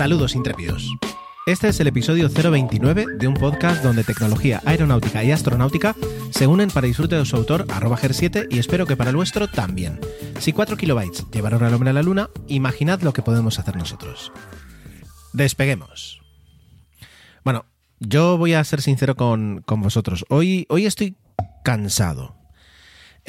Saludos intrépidos. Este es el episodio 029 de un podcast donde tecnología aeronáutica y astronáutica se unen para disfrute de su autor, arroba GER7, y espero que para el vuestro también. Si 4 kilobytes llevaron al hombre a la luna, imaginad lo que podemos hacer nosotros. Despeguemos. Bueno, yo voy a ser sincero con, con vosotros. Hoy, hoy estoy cansado.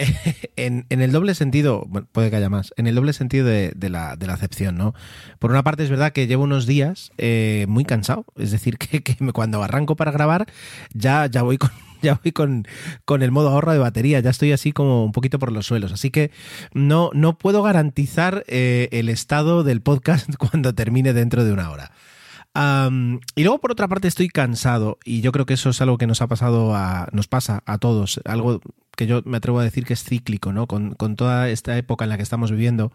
en, el doble sentido, puede que haya más, en el doble sentido de, la, acepción, ¿no? Por una parte es verdad que llevo unos días eh, muy cansado, es decir, que, cuando arranco para grabar ya, ya voy con ya voy con, con, el modo ahorro de batería, ya estoy así como un poquito por los suelos. Así que no, no puedo garantizar eh, el estado del podcast cuando termine dentro de una hora. y luego, por otra parte, estoy cansado, y yo creo que eso es algo que nos ha pasado a, nos pasa a todos, algo que yo me atrevo a decir que es cíclico, ¿no? Con, con toda esta época en la que estamos viviendo,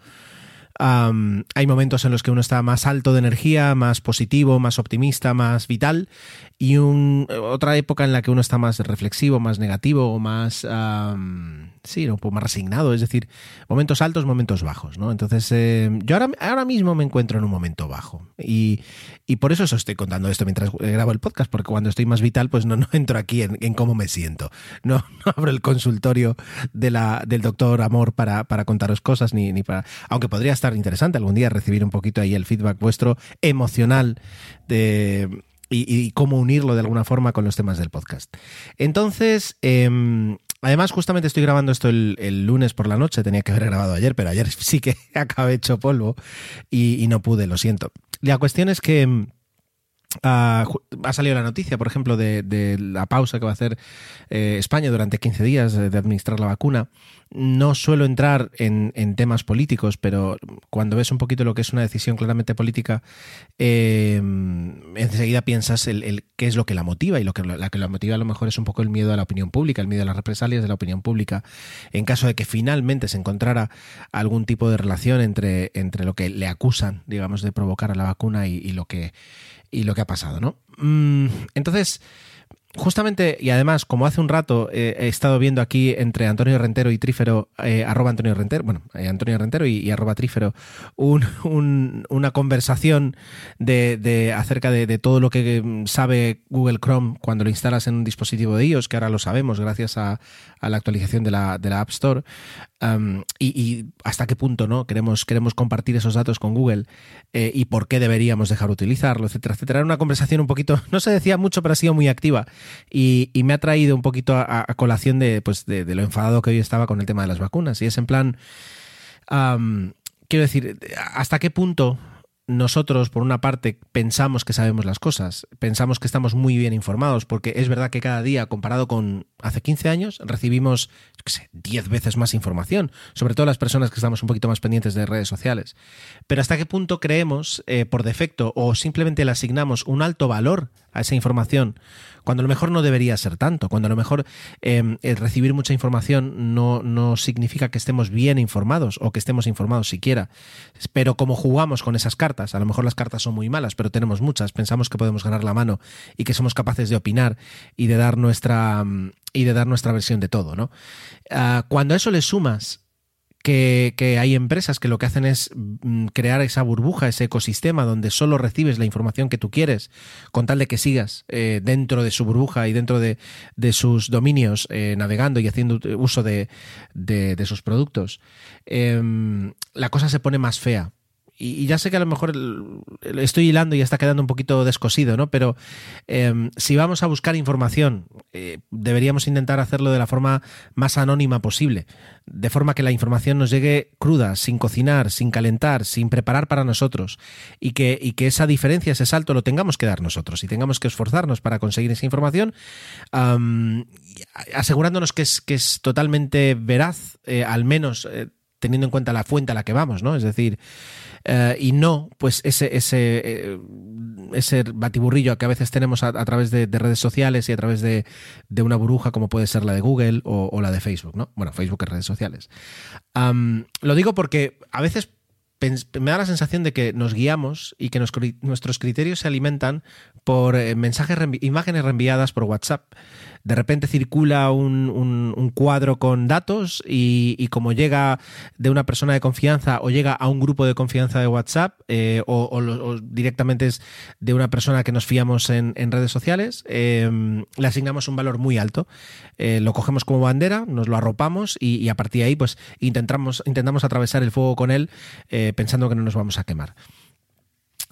hay momentos en los que uno está más alto de energía, más positivo, más optimista, más vital, y un, otra época en la que uno está más reflexivo, más negativo, más, sí, un poco más resignado, es decir, momentos altos, momentos bajos, ¿no? Entonces, eh, yo ahora, ahora mismo me encuentro en un momento bajo, y, y por eso os estoy contando esto mientras grabo el podcast, porque cuando estoy más vital, pues no, no entro aquí en, cómo me siento, no, no, abro el consultorio de la, del doctor Amor para, para contaros cosas, ni, ni para, aunque podría estar interesante algún día recibir un poquito ahí el feedback vuestro emocional de, y, cómo unirlo de alguna forma con los temas del podcast. Entonces, em, además justamente estoy grabando esto el, lunes por la noche, tenía que haber grabado ayer, pero ayer sí que acabé hecho polvo y, y no pude, lo siento. La cuestión es que ha salido la noticia, por ejemplo, de, la pausa que va a hacer eh, España durante 15 días de, administrar la vacuna. No suelo entrar en, temas políticos, pero cuando ves un poquito lo que es una decisión claramente política, eh, enseguida piensas el, qué es lo que la motiva y lo que la que la motiva a lo mejor es un poco el miedo a la opinión pública, el miedo a las represalias de la opinión pública. En caso de que finalmente se encontrara algún tipo de relación entre, entre lo que le acusan, digamos, de provocar a la vacuna y lo que y lo que ha pasado, ¿no? Mm, entonces, justamente, y además, como hace un rato eh, he estado viendo aquí entre Antonio Rentero y Trífero, eh, arroba Antonio Rentero, bueno, eh, Antonio Rentero y, arroba Trífero, una conversación de, acerca de, todo lo que sabe Google Chrome cuando lo instalas en un dispositivo de iOS, que ahora lo sabemos gracias a, la actualización de la, de la App Store, y, hasta qué punto no queremos, queremos compartir esos datos con Google y por qué deberíamos dejar utilizarlo, etcétera, etcétera. Era una conversación un poquito, no se decía mucho, pero ha sido muy activa y, me ha traído un poquito a, colación de, pues de, lo enfadado que hoy estaba con el tema de las vacunas. Y es en plan, quiero decir, ¿hasta qué punto nosotros, por una parte, pensamos que sabemos las cosas, pensamos que estamos muy bien informados, porque es verdad que cada día, comparado con hace 15 años, recibimos, yo sé, 10 veces más información, sobre todo las personas que estamos un poquito más pendientes de redes sociales. Pero hasta qué punto creemos, eh, por defecto, o simplemente le asignamos un alto valor a esa información, cuando a lo mejor no debería ser tanto, cuando a lo mejor el recibir mucha información no, no significa que estemos bien informados o que estemos informados siquiera. Pero como jugamos con esas cartas, a lo mejor las cartas son muy malas, pero tenemos muchas, pensamos que podemos ganar la mano y que somos capaces de opinar y de dar nuestra y de dar nuestra versión de todo, ¿no? Ah, cuando a eso le sumas que, hay empresas que lo que hacen es mm, crear esa burbuja, ese ecosistema donde solo recibes la información que tú quieres, con tal de que sigas eh, dentro de su burbuja y dentro de, sus dominios, eh, navegando y haciendo uso de, sus productos, em, la cosa se pone más fea y, ya sé que a lo mejor estoy hilando y está quedando un poquito descosido, ¿no? Pero em, si vamos a buscar información, eh, deberíamos intentar hacerlo de la forma más anónima posible, de forma que la información nos llegue cruda, sin cocinar, sin calentar, sin preparar para nosotros, y que, y que esa diferencia, ese salto, lo tengamos que dar nosotros y tengamos que esforzarnos para conseguir esa información, asegurándonos que es, que es totalmente veraz, eh, al menos eh, teniendo en cuenta la fuente a la que vamos, ¿no? Es decir, eh, y no, pues ese, ese, eh, ese batiburrillo que a veces tenemos a, través de, redes sociales y a través de, una burbuja como puede ser la de Google o, la de Facebook, ¿no? Bueno, Facebook es redes sociales. lo digo porque a veces me da la sensación de que nos guiamos y que nuestros criterios se alimentan por eh, mensajes, imágenes reenviadas por WhatsApp de repente circula un, cuadro con datos y, como llega de una persona de confianza o llega a un grupo de confianza de WhatsApp eh, o, directamente es de una persona que nos fiamos en, redes sociales, eh, le asignamos un valor muy alto. Eh, lo cogemos como bandera, nos lo arropamos y, a partir de ahí pues intentamos, intentamos atravesar el fuego con él pensando que no nos vamos a quemar.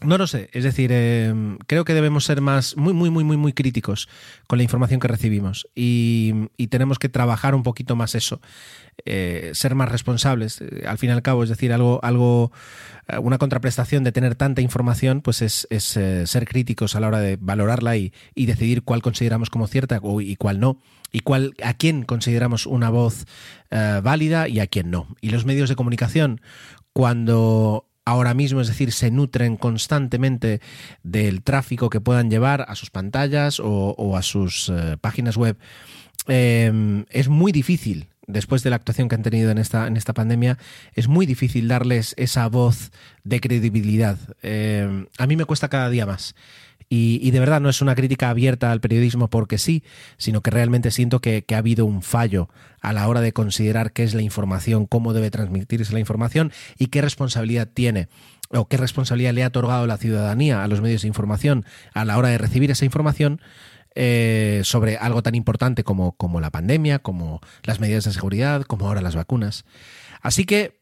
No lo sé, es decir, em, creo que debemos ser más, muy, muy, muy, muy, muy críticos con la información que recibimos y, tenemos que trabajar un poquito más eso, eh, ser más responsables. Eh, al fin y al cabo, es decir, algo, algo, eh, una contraprestación de tener tanta información, pues es, ser críticos a la hora de valorarla y, decidir cuál consideramos como cierta y cuál no, y cuál, a quién consideramos una voz válida y a quién no. Y los medios de comunicación, cuando ahora mismo, es decir, se nutren constantemente del tráfico que puedan llevar a sus pantallas o, a sus eh, páginas web. Em, es muy difícil, después de la actuación que han tenido en esta, en esta pandemia, es muy difícil darles esa voz de credibilidad. Em, a mí me cuesta cada día más. Y, de verdad no es una crítica abierta al periodismo porque sí, sino que realmente siento que, ha habido un fallo a la hora de considerar qué es la información, cómo debe transmitirse la información y qué responsabilidad tiene o qué responsabilidad le ha otorgado la ciudadanía a los medios de información a la hora de recibir esa información eh, sobre algo tan importante como, como la pandemia, como las medidas de seguridad, como ahora las vacunas. Así que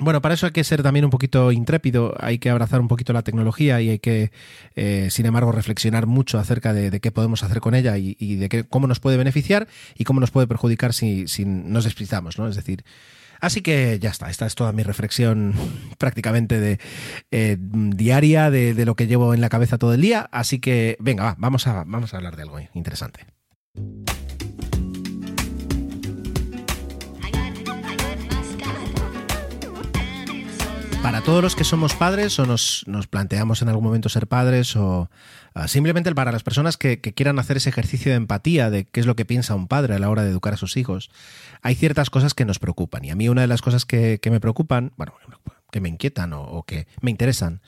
bueno, para eso hay que ser también un poquito intrépido, hay que abrazar un poquito la tecnología y hay que, eh, sin embargo, reflexionar mucho acerca de, qué podemos hacer con ella y, de cómo nos puede beneficiar y cómo nos puede perjudicar si, nos despistamos, ¿no? Es decir, Así que ya está, esta es toda mi reflexión prácticamente eh, diaria de, lo que llevo en la cabeza todo el día. Así que venga, va, vamos a hablar de algo interesante. Para todos los que somos padres o nos, planteamos en algún momento ser padres o ah, simplemente para las personas que, quieran hacer ese ejercicio de empatía de qué es lo que piensa un padre a la hora de educar a sus hijos, hay ciertas cosas que nos preocupan. Y a mí una de las cosas que, me preocupan, bueno, que me inquietan o, que me interesan,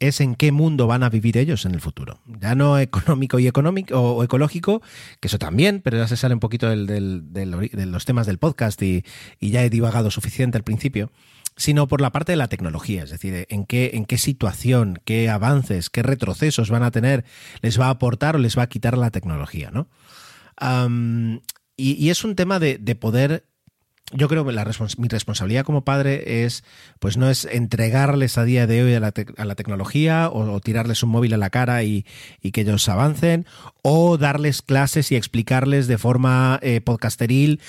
es en qué mundo van a vivir ellos en el futuro. Ya no económico y económico o, ecológico, que eso también, pero ya se sale un poquito de los temas del podcast y ya he divagado suficiente al principio sino por la parte de la tecnología, es decir, en qué, en qué situación, qué avances, qué retrocesos van a tener, les va a aportar o les va a quitar la tecnología, ¿no? y, es un tema de, de poder yo creo que la mi responsabilidad como padre es, pues no es entregarles a día de hoy a la, tecnología o, tirarles un móvil a la cara y, que ellos avancen, o darles clases y explicarles de forma eh, podcasteril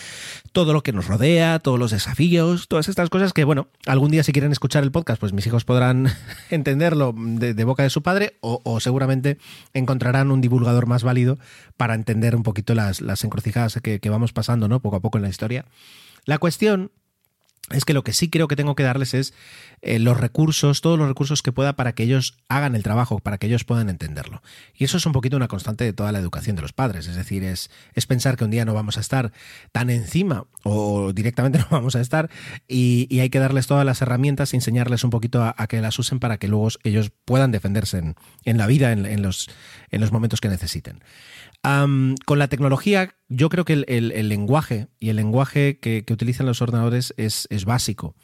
todo lo que nos rodea, todos los desafíos, todas estas cosas que, bueno, algún día si quieren escuchar el podcast, pues mis hijos podrán entenderlo de, boca de su padre o, seguramente encontrarán un divulgador más válido para entender un poquito las, las encrucijadas que, que vamos pasando, ¿no? Poco a poco en la historia. La cuestión es que lo que sí creo que tengo que darles es eh, los recursos, todos los recursos que pueda para que ellos hagan el trabajo, para que ellos puedan entenderlo. Y eso es un poquito una constante de toda la educación de los padres, es decir, es, pensar que un día no vamos a estar tan encima o directamente no vamos a estar y, hay que darles todas las herramientas, enseñarles un poquito a, que las usen para que luego ellos puedan defenderse en, la vida, en los momentos que necesiten con la tecnología, yo creo que el, lenguaje y el lenguaje que, utilizan los ordenadores es, básico.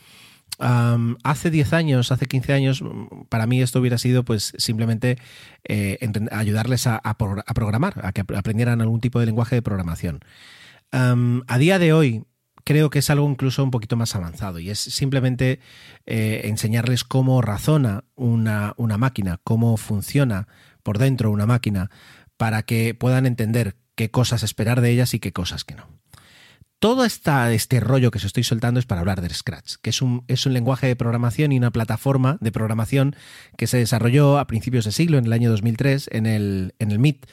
hace 10 años, hace 15 años, para mí esto hubiera sido pues simplemente eh, ayudarles a, programar, a que aprendieran algún tipo de lenguaje de programación. a día de hoy, creo que es algo incluso un poquito más avanzado y es simplemente eh, enseñarles cómo razona una, una máquina, cómo funciona por dentro una máquina, para que puedan entender qué cosas esperar de ellas y qué cosas que no todo este rollo que os estoy soltando es para hablar de Scratch, que es un, es un lenguaje de programación y una plataforma de programación que se desarrolló a principios de siglo, en el año 2003, en el, en el MIT,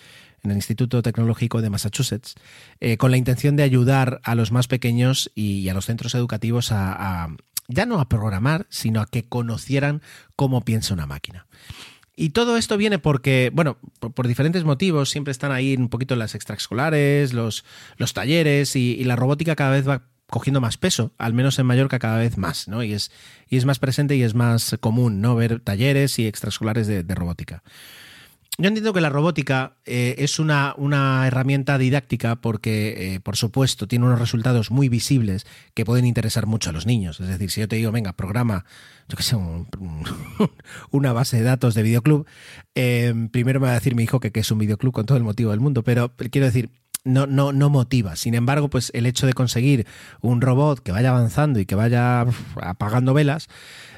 en el Instituto Tecnológico de Massachusetts, eh, con la intención de ayudar a los más pequeños y, a los centros educativos a, ya no a programar, sino a que conocieran cómo piensa una máquina. Y todo esto viene porque, bueno, por, diferentes motivos, siempre están ahí un poquito las extraescolares, los, los talleres y, la robótica cada vez va cogiendo más peso, al menos en Mallorca cada vez más, ¿no? Y es, y es más presente y es más común, ¿no? Ver talleres y extraescolares de robótica. Yo entiendo que la robótica eh, es una, una, herramienta didáctica porque, eh, por supuesto, tiene unos resultados muy visibles que pueden interesar mucho a los niños. Es decir, si yo te digo, venga, programa, yo qué sé, una base de datos de videoclub, eh, primero me va a decir mi hijo que, que es un videoclub con todo el motivo del mundo, pero quiero decir, no, no, no motiva. Sin embargo, pues el hecho de conseguir un robot que vaya avanzando y que vaya apagando velas,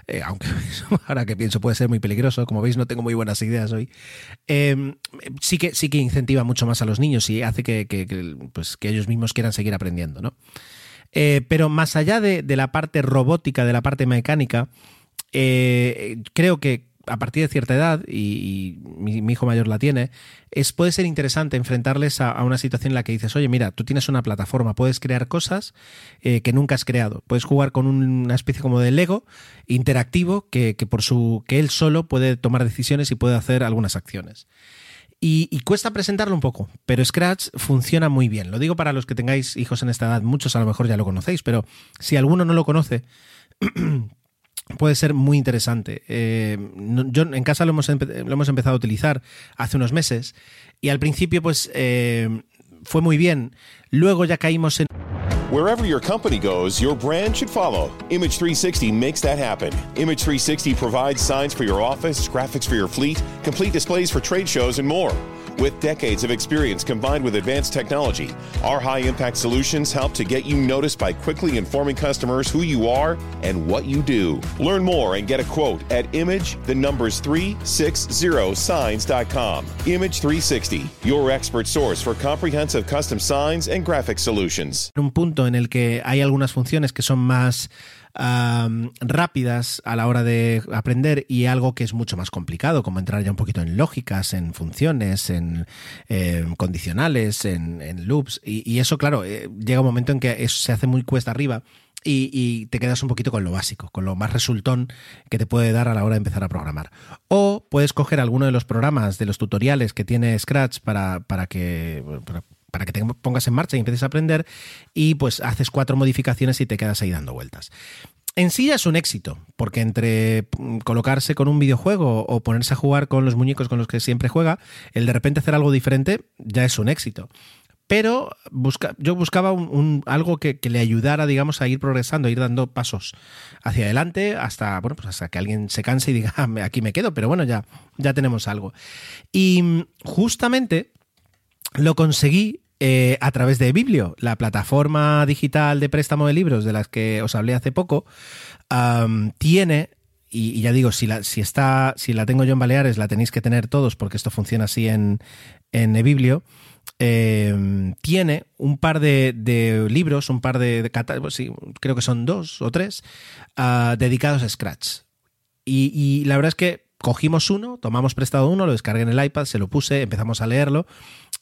eh, aunque ahora que pienso puede ser muy peligroso, como veis no tengo muy buenas ideas hoy, em, sí, que, sí que incentiva mucho más a los niños y hace que, pues, que ellos mismos quieran seguir aprendiendo, ¿no? Eh, pero más allá de, la parte robótica, de la parte mecánica, eh, creo que a partir de cierta edad, y, mi, hijo mayor la tiene, es, puede ser interesante enfrentarles a, una situación en la que dices, oye, mira, tú tienes una plataforma, puedes crear cosas eh, que nunca has creado. Puedes jugar con una especie como de Lego interactivo que, por su. que él solo puede tomar decisiones y puede hacer algunas acciones. Y, cuesta presentarlo un poco, pero Scratch funciona muy bien. Lo digo para los que tengáis hijos en esta edad, muchos a lo mejor ya lo conocéis, pero si alguno no lo conoce, puede ser muy interesante. Eh, yo en casa lo hemos, lo hemos, empezado a utilizar hace unos meses y al principio pues eh, fue muy bien. Luego ya caímos en... Wherever your company goes, your brand should follow. Image 360 makes that happen. Image 360 provides signs for your office, graphics for your fleet, complete displays for trade shows, and more. With decades of experience combined with advanced technology, our high impact solutions help to get you noticed by quickly informing customers who you are and what you do. Learn more and get a quote at image the numbers 360signs.com. Image 360, your expert source for comprehensive custom signs and graphic solutions. Un punto en el que hay algunas funciones que son más rápidas a la hora de aprender y algo que es mucho más complicado, como entrar ya un poquito en lógicas, en funciones, en condicionales, en, loops. Y, eso, claro, eh, llega un momento en que eso se hace muy cuesta arriba. Y, te quedas un poquito con lo básico, con lo más resultón que te puede dar a la hora de empezar a programar. O puedes coger alguno de los programas, de los tutoriales que tiene Scratch para, para que para que te pongas en marcha y empieces a aprender y pues haces cuatro modificaciones y te quedas ahí dando vueltas. En sí ya es un éxito, porque entre mm, colocarse con un videojuego o ponerse a jugar con los muñecos con los que siempre juega, el de repente hacer algo diferente ya es un éxito. Pero busca, yo buscaba un, algo que, le ayudara, digamos, a ir progresando, a ir dando pasos hacia adelante hasta, bueno, pues hasta que alguien se canse y diga, ah, aquí me quedo, pero bueno, ya, ya tenemos algo. Y mm, justamente lo conseguí eh, a través de Biblio, la plataforma digital de préstamo de libros de las que os hablé hace poco, tiene, y, ya digo, si la, si, está, si la tengo yo en Baleares, la tenéis que tener todos porque esto funciona así en, en Biblio. Em, tiene un par de, libros, un par de, sí, creo que son dos o tres, ah, dedicados a Scratch. Y, y, la verdad es que cogimos uno, tomamos prestado uno, lo descargué en el iPad, se lo puse, empezamos a leerlo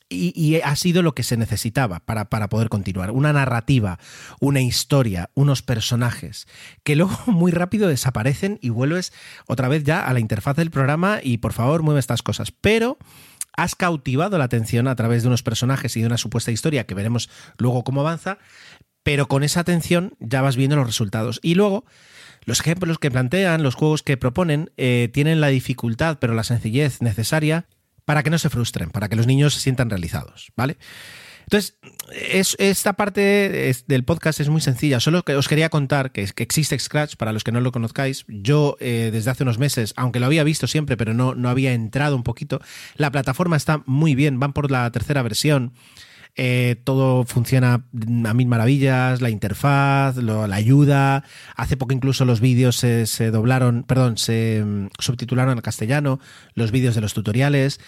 y, ha sido lo que se necesitaba para, para, poder continuar. Una narrativa, una historia, unos personajes que luego muy rápido desaparecen y vuelves otra vez ya a la interfaz del programa y por favor mueve estas cosas. Pero has cautivado la atención a través de unos personajes y de una supuesta historia que veremos luego cómo avanza, pero con esa atención ya vas viendo los resultados. Y luego... Los ejemplos que plantean, los juegos que proponen, eh, tienen la dificultad, pero la sencillez necesaria para que no se frustren, para que los niños se sientan realizados, ¿vale? Entonces, esta parte del podcast es muy sencilla. Solo que os quería contar que, existe Scratch, para los que no lo conozcáis. Yo, eh, desde hace unos meses, aunque lo había visto siempre, pero no, no había entrado un poquito, la plataforma está muy bien, van por la tercera versión. Eh, todo funciona a mil maravillas, la interfaz, la ayuda. Hace poco incluso los vídeos se, doblaron, perdón, se mm, subtitularon al castellano, los vídeos de los tutoriales,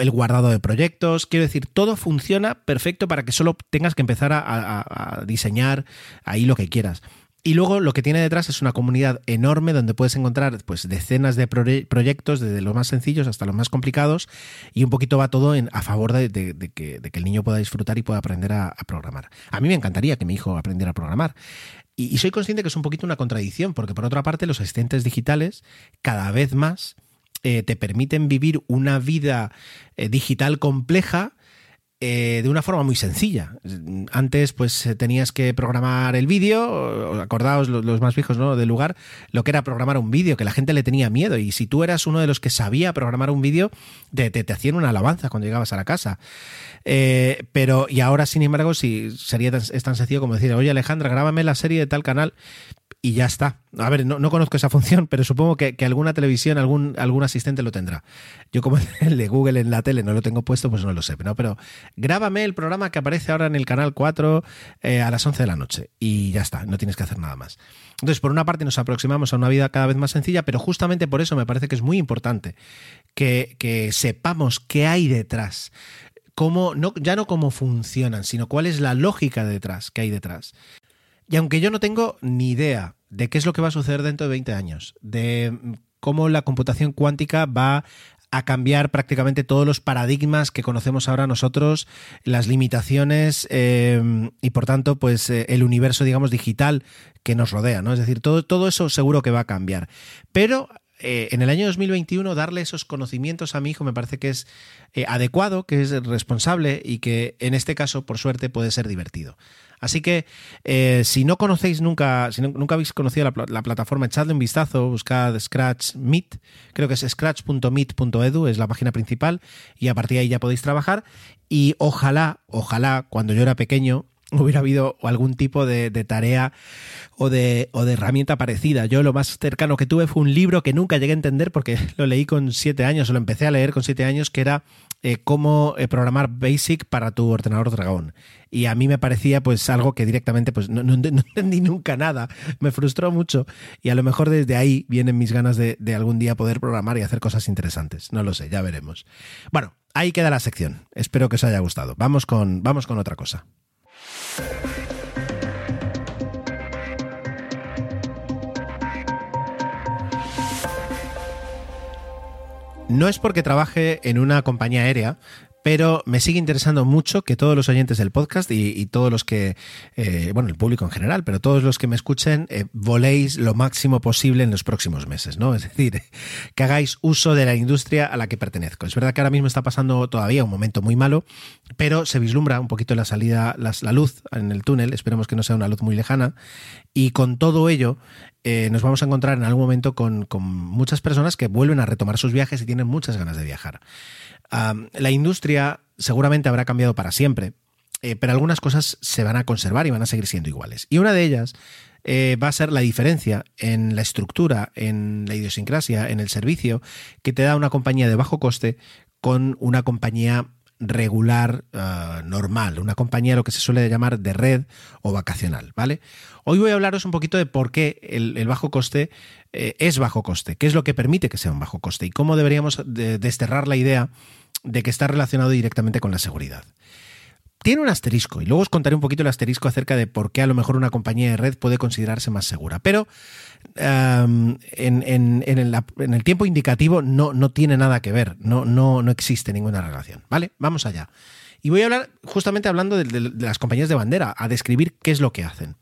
el guardado de proyectos. Quiero decir, todo funciona perfecto para que solo tengas que empezar a diseñar ahí lo que quieras. Y luego lo que tiene detrás es una comunidad enorme donde puedes encontrar pues, decenas de proyectos, desde los más sencillos hasta los más complicados, y un poquito va todo en, a favor de, que, el niño pueda disfrutar y pueda aprender a, programar. A mí me encantaría que mi hijo aprendiera a programar. Y, soy consciente que es un poquito una contradicción, porque por otra parte los asistentes digitales cada vez más eh, te permiten vivir una vida eh, digital compleja eh, de una forma muy sencilla. Antes, pues eh, tenías que programar el vídeo, acordaos los, más viejos ¿no? del lugar, lo que era programar un vídeo, que la gente le tenía miedo. Y si tú eras uno de los que sabía programar un vídeo, te, hacían una alabanza cuando llegabas a la casa. Eh, pero, y ahora, sin embargo, si sería es tan sencillo como decir, oye Alejandra, grábame la serie de tal canal y ya está. A ver, no, conozco esa función, pero supongo que, alguna televisión, algún, algún asistente lo tendrá. Yo como el de Google en la tele no lo tengo puesto, pues no lo sé. ¿no? Pero grábame el programa que aparece ahora en el canal 4 eh, a las 11 de la noche y ya está, no tienes que hacer nada más. Entonces, por una parte nos aproximamos a una vida cada vez más sencilla, pero justamente por eso me parece que es muy importante que, que sepamos qué hay detrás. Cómo, no, ya no cómo funcionan, sino cuál es la lógica detrás que hay detrás. Y aunque yo no tengo ni idea de qué es lo que va a suceder dentro de 20 años, de cómo la computación cuántica va a cambiar prácticamente todos los paradigmas que conocemos ahora nosotros, las limitaciones eh, y por tanto, pues eh, el universo, digamos, digital que nos rodea, ¿no? Es decir, todo, todo eso seguro que va a cambiar. Pero eh, en el año 2021 darle esos conocimientos a mi hijo me parece que es adecuado, que es responsable y que en este caso, por suerte, puede ser divertido. Así que eh, si no conocéis nunca, si nunca habéis conocido la, plataforma, echadle un vistazo, buscad Scratch Meet, creo que es scratch.meet.edu, es la página principal, y a partir de ahí ya podéis trabajar. Y ojalá, ojalá, cuando yo era pequeño, hubiera habido algún tipo de, tarea o de, o de, herramienta parecida. Yo lo más cercano que tuve fue un libro que nunca llegué a entender porque lo leí con siete años o lo empecé a leer con siete años, que era eh, cómo eh, programar Basic para tu ordenador Dragón. Y a mí me parecía pues algo que directamente pues no, entendí nunca nada. Me frustró mucho y a lo mejor desde ahí vienen mis ganas de, de algún día poder programar y hacer cosas interesantes. No lo sé, ya veremos. Bueno, ahí queda la sección. Espero que os haya gustado. Vamos con, vamos con otra cosa. No es porque trabaje en una compañía aérea, pero me sigue interesando mucho que todos los oyentes del podcast y, todos los que, eh, bueno, el público en general, pero todos los que me escuchen, eh, voléis lo máximo posible en los próximos meses, ¿no? Es decir, que hagáis uso de la industria a la que pertenezco. Es verdad que ahora mismo está pasando todavía un momento muy malo, pero se vislumbra un poquito la salida, la, luz en el túnel, esperemos que no sea una luz muy lejana, y con todo ello eh, nos vamos a encontrar en algún momento con, muchas personas que vuelven a retomar sus viajes y tienen muchas ganas de viajar la industria seguramente habrá cambiado para siempre, eh, pero algunas cosas se van a conservar y van a seguir siendo iguales. Y una de ellas eh, va a ser la diferencia en la estructura, en la idiosincrasia, en el servicio que te da una compañía de bajo coste con una compañía regular, ah, normal, una compañía lo que se suele llamar de red o vacacional, ¿vale? Hoy voy a hablaros un poquito de por qué el, bajo coste eh, es bajo coste, qué es lo que permite que sea un bajo coste y cómo deberíamos desterrar la idea de que está relacionado directamente con la seguridad. Tiene un asterisco y luego os contaré un poquito el asterisco acerca de por qué a lo mejor una compañía de red puede considerarse más segura. Pero en, el, tiempo indicativo no, no tiene nada que ver, no, no, no existe ninguna relación. ¿Vale? Vamos allá. Y voy a hablar justamente hablando de, las compañías de bandera, a describir qué es lo que hacen.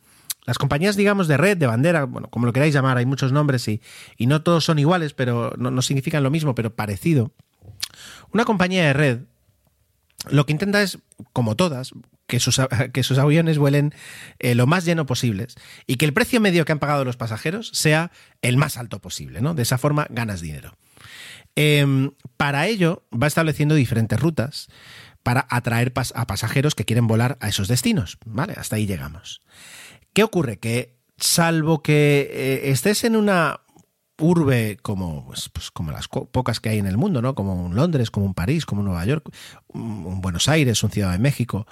Las compañías, digamos, de red, de bandera, bueno, como lo queráis llamar, hay muchos nombres y, y no todos son iguales, pero no, no significan lo mismo, pero parecido. Una compañía de red lo que intenta es, como todas, que sus, aviones vuelen eh, lo más lleno posibles y que el precio medio que han pagado los pasajeros sea el más alto posible, ¿no? De esa forma ganas dinero. Em, para ello va estableciendo diferentes rutas para atraer a pasajeros que quieren volar a esos destinos, ¿vale? Hasta ahí llegamos. ¿Qué ocurre? Que salvo que eh, estés en una urbe como, pues, pues como las pocas que hay en el mundo, ¿no? Como un Londres, como un París, como Nueva York, un, Buenos Aires, un Ciudad de México,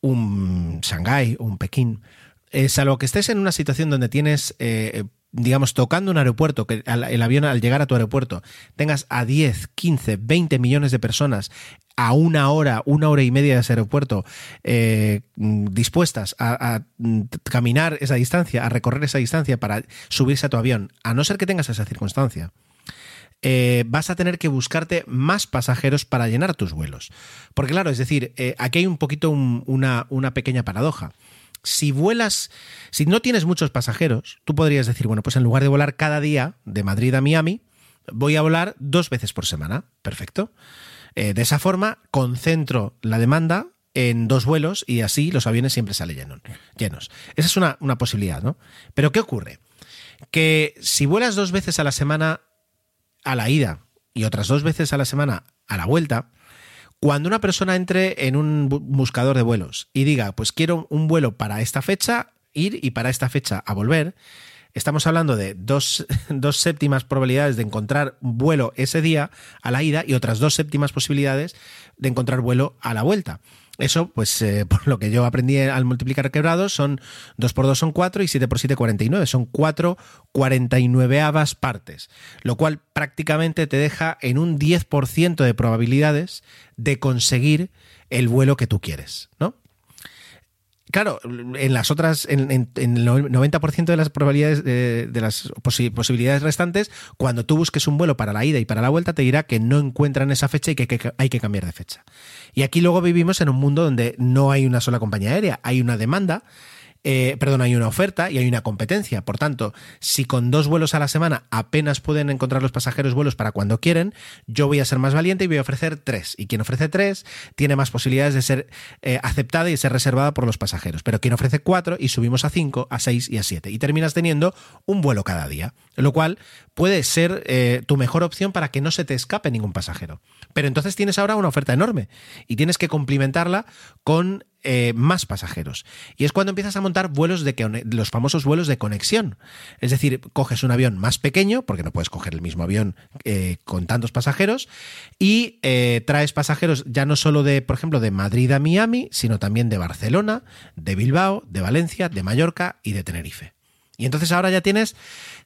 un Shanghái, un Pekín. Es salvo que estés en una situación donde tienes eh, digamos, tocando un aeropuerto, que el avión al llegar a tu aeropuerto tengas a 10, 15, 20 millones de personas a una hora, una hora y media de ese aeropuerto eh, dispuestas a, caminar esa distancia, a recorrer esa distancia para subirse a tu avión, a no ser que tengas esa circunstancia. Eh, vas a tener que buscarte más pasajeros para llenar tus vuelos. Porque claro, es decir, eh, aquí hay un poquito una, una pequeña paradoja si vuelas, si no tienes muchos pasajeros, tú podrías decir, bueno, pues en lugar de volar cada día de Madrid a Miami, voy a volar dos veces por semana. Perfecto. Eh, de esa forma, concentro la demanda en dos vuelos y así los aviones siempre salen llenos. Esa es una, una posibilidad, ¿no? Pero ¿qué ocurre? Que si vuelas dos veces a la semana a la ida y otras dos veces a la semana a la vuelta, cuando una persona entre en un buscador de vuelos y diga, pues quiero un vuelo para esta fecha, ir y para esta fecha a volver, estamos hablando de dos, dos, séptimas probabilidades de encontrar vuelo ese día a la ida y otras dos séptimas posibilidades de encontrar vuelo a la vuelta. Eso, pues eh, por lo que yo aprendí al multiplicar quebrados, son 2 por 2 son 4 y 7 por 7 49. Son 4 49 avas partes, lo cual prácticamente te deja en un 10% de probabilidades de conseguir el vuelo que tú quieres, ¿no? Claro, en las otras, en, el 90% de las probabilidades, de, las posibilidades restantes, cuando tú busques un vuelo para la ida y para la vuelta, te dirá que no encuentran esa fecha y que hay que cambiar de fecha. Y aquí luego vivimos en un mundo donde no hay una sola compañía aérea, hay una demanda eh, perdón, hay una oferta y hay una competencia. Por tanto, si con dos vuelos a la semana apenas pueden encontrar los pasajeros vuelos para cuando quieren, yo voy a ser más valiente y voy a ofrecer tres. Y quien ofrece tres tiene más posibilidades de ser eh, aceptada y ser reservada por los pasajeros. Pero quien ofrece cuatro y subimos a cinco, a seis y a siete. Y terminas teniendo un vuelo cada día. Lo cual puede ser eh, tu mejor opción para que no se te escape ningún pasajero. Pero entonces tienes ahora una oferta enorme y tienes que complementarla con eh, más pasajeros. Y es cuando empiezas a montar vuelos de los famosos vuelos de conexión. Es decir, coges un avión más pequeño, porque no puedes coger el mismo avión eh, con tantos pasajeros, y eh, traes pasajeros ya no solo de, por ejemplo, de Madrid a Miami, sino también de Barcelona, de Bilbao, de Valencia, de Mallorca y de Tenerife. Y entonces ahora ya tienes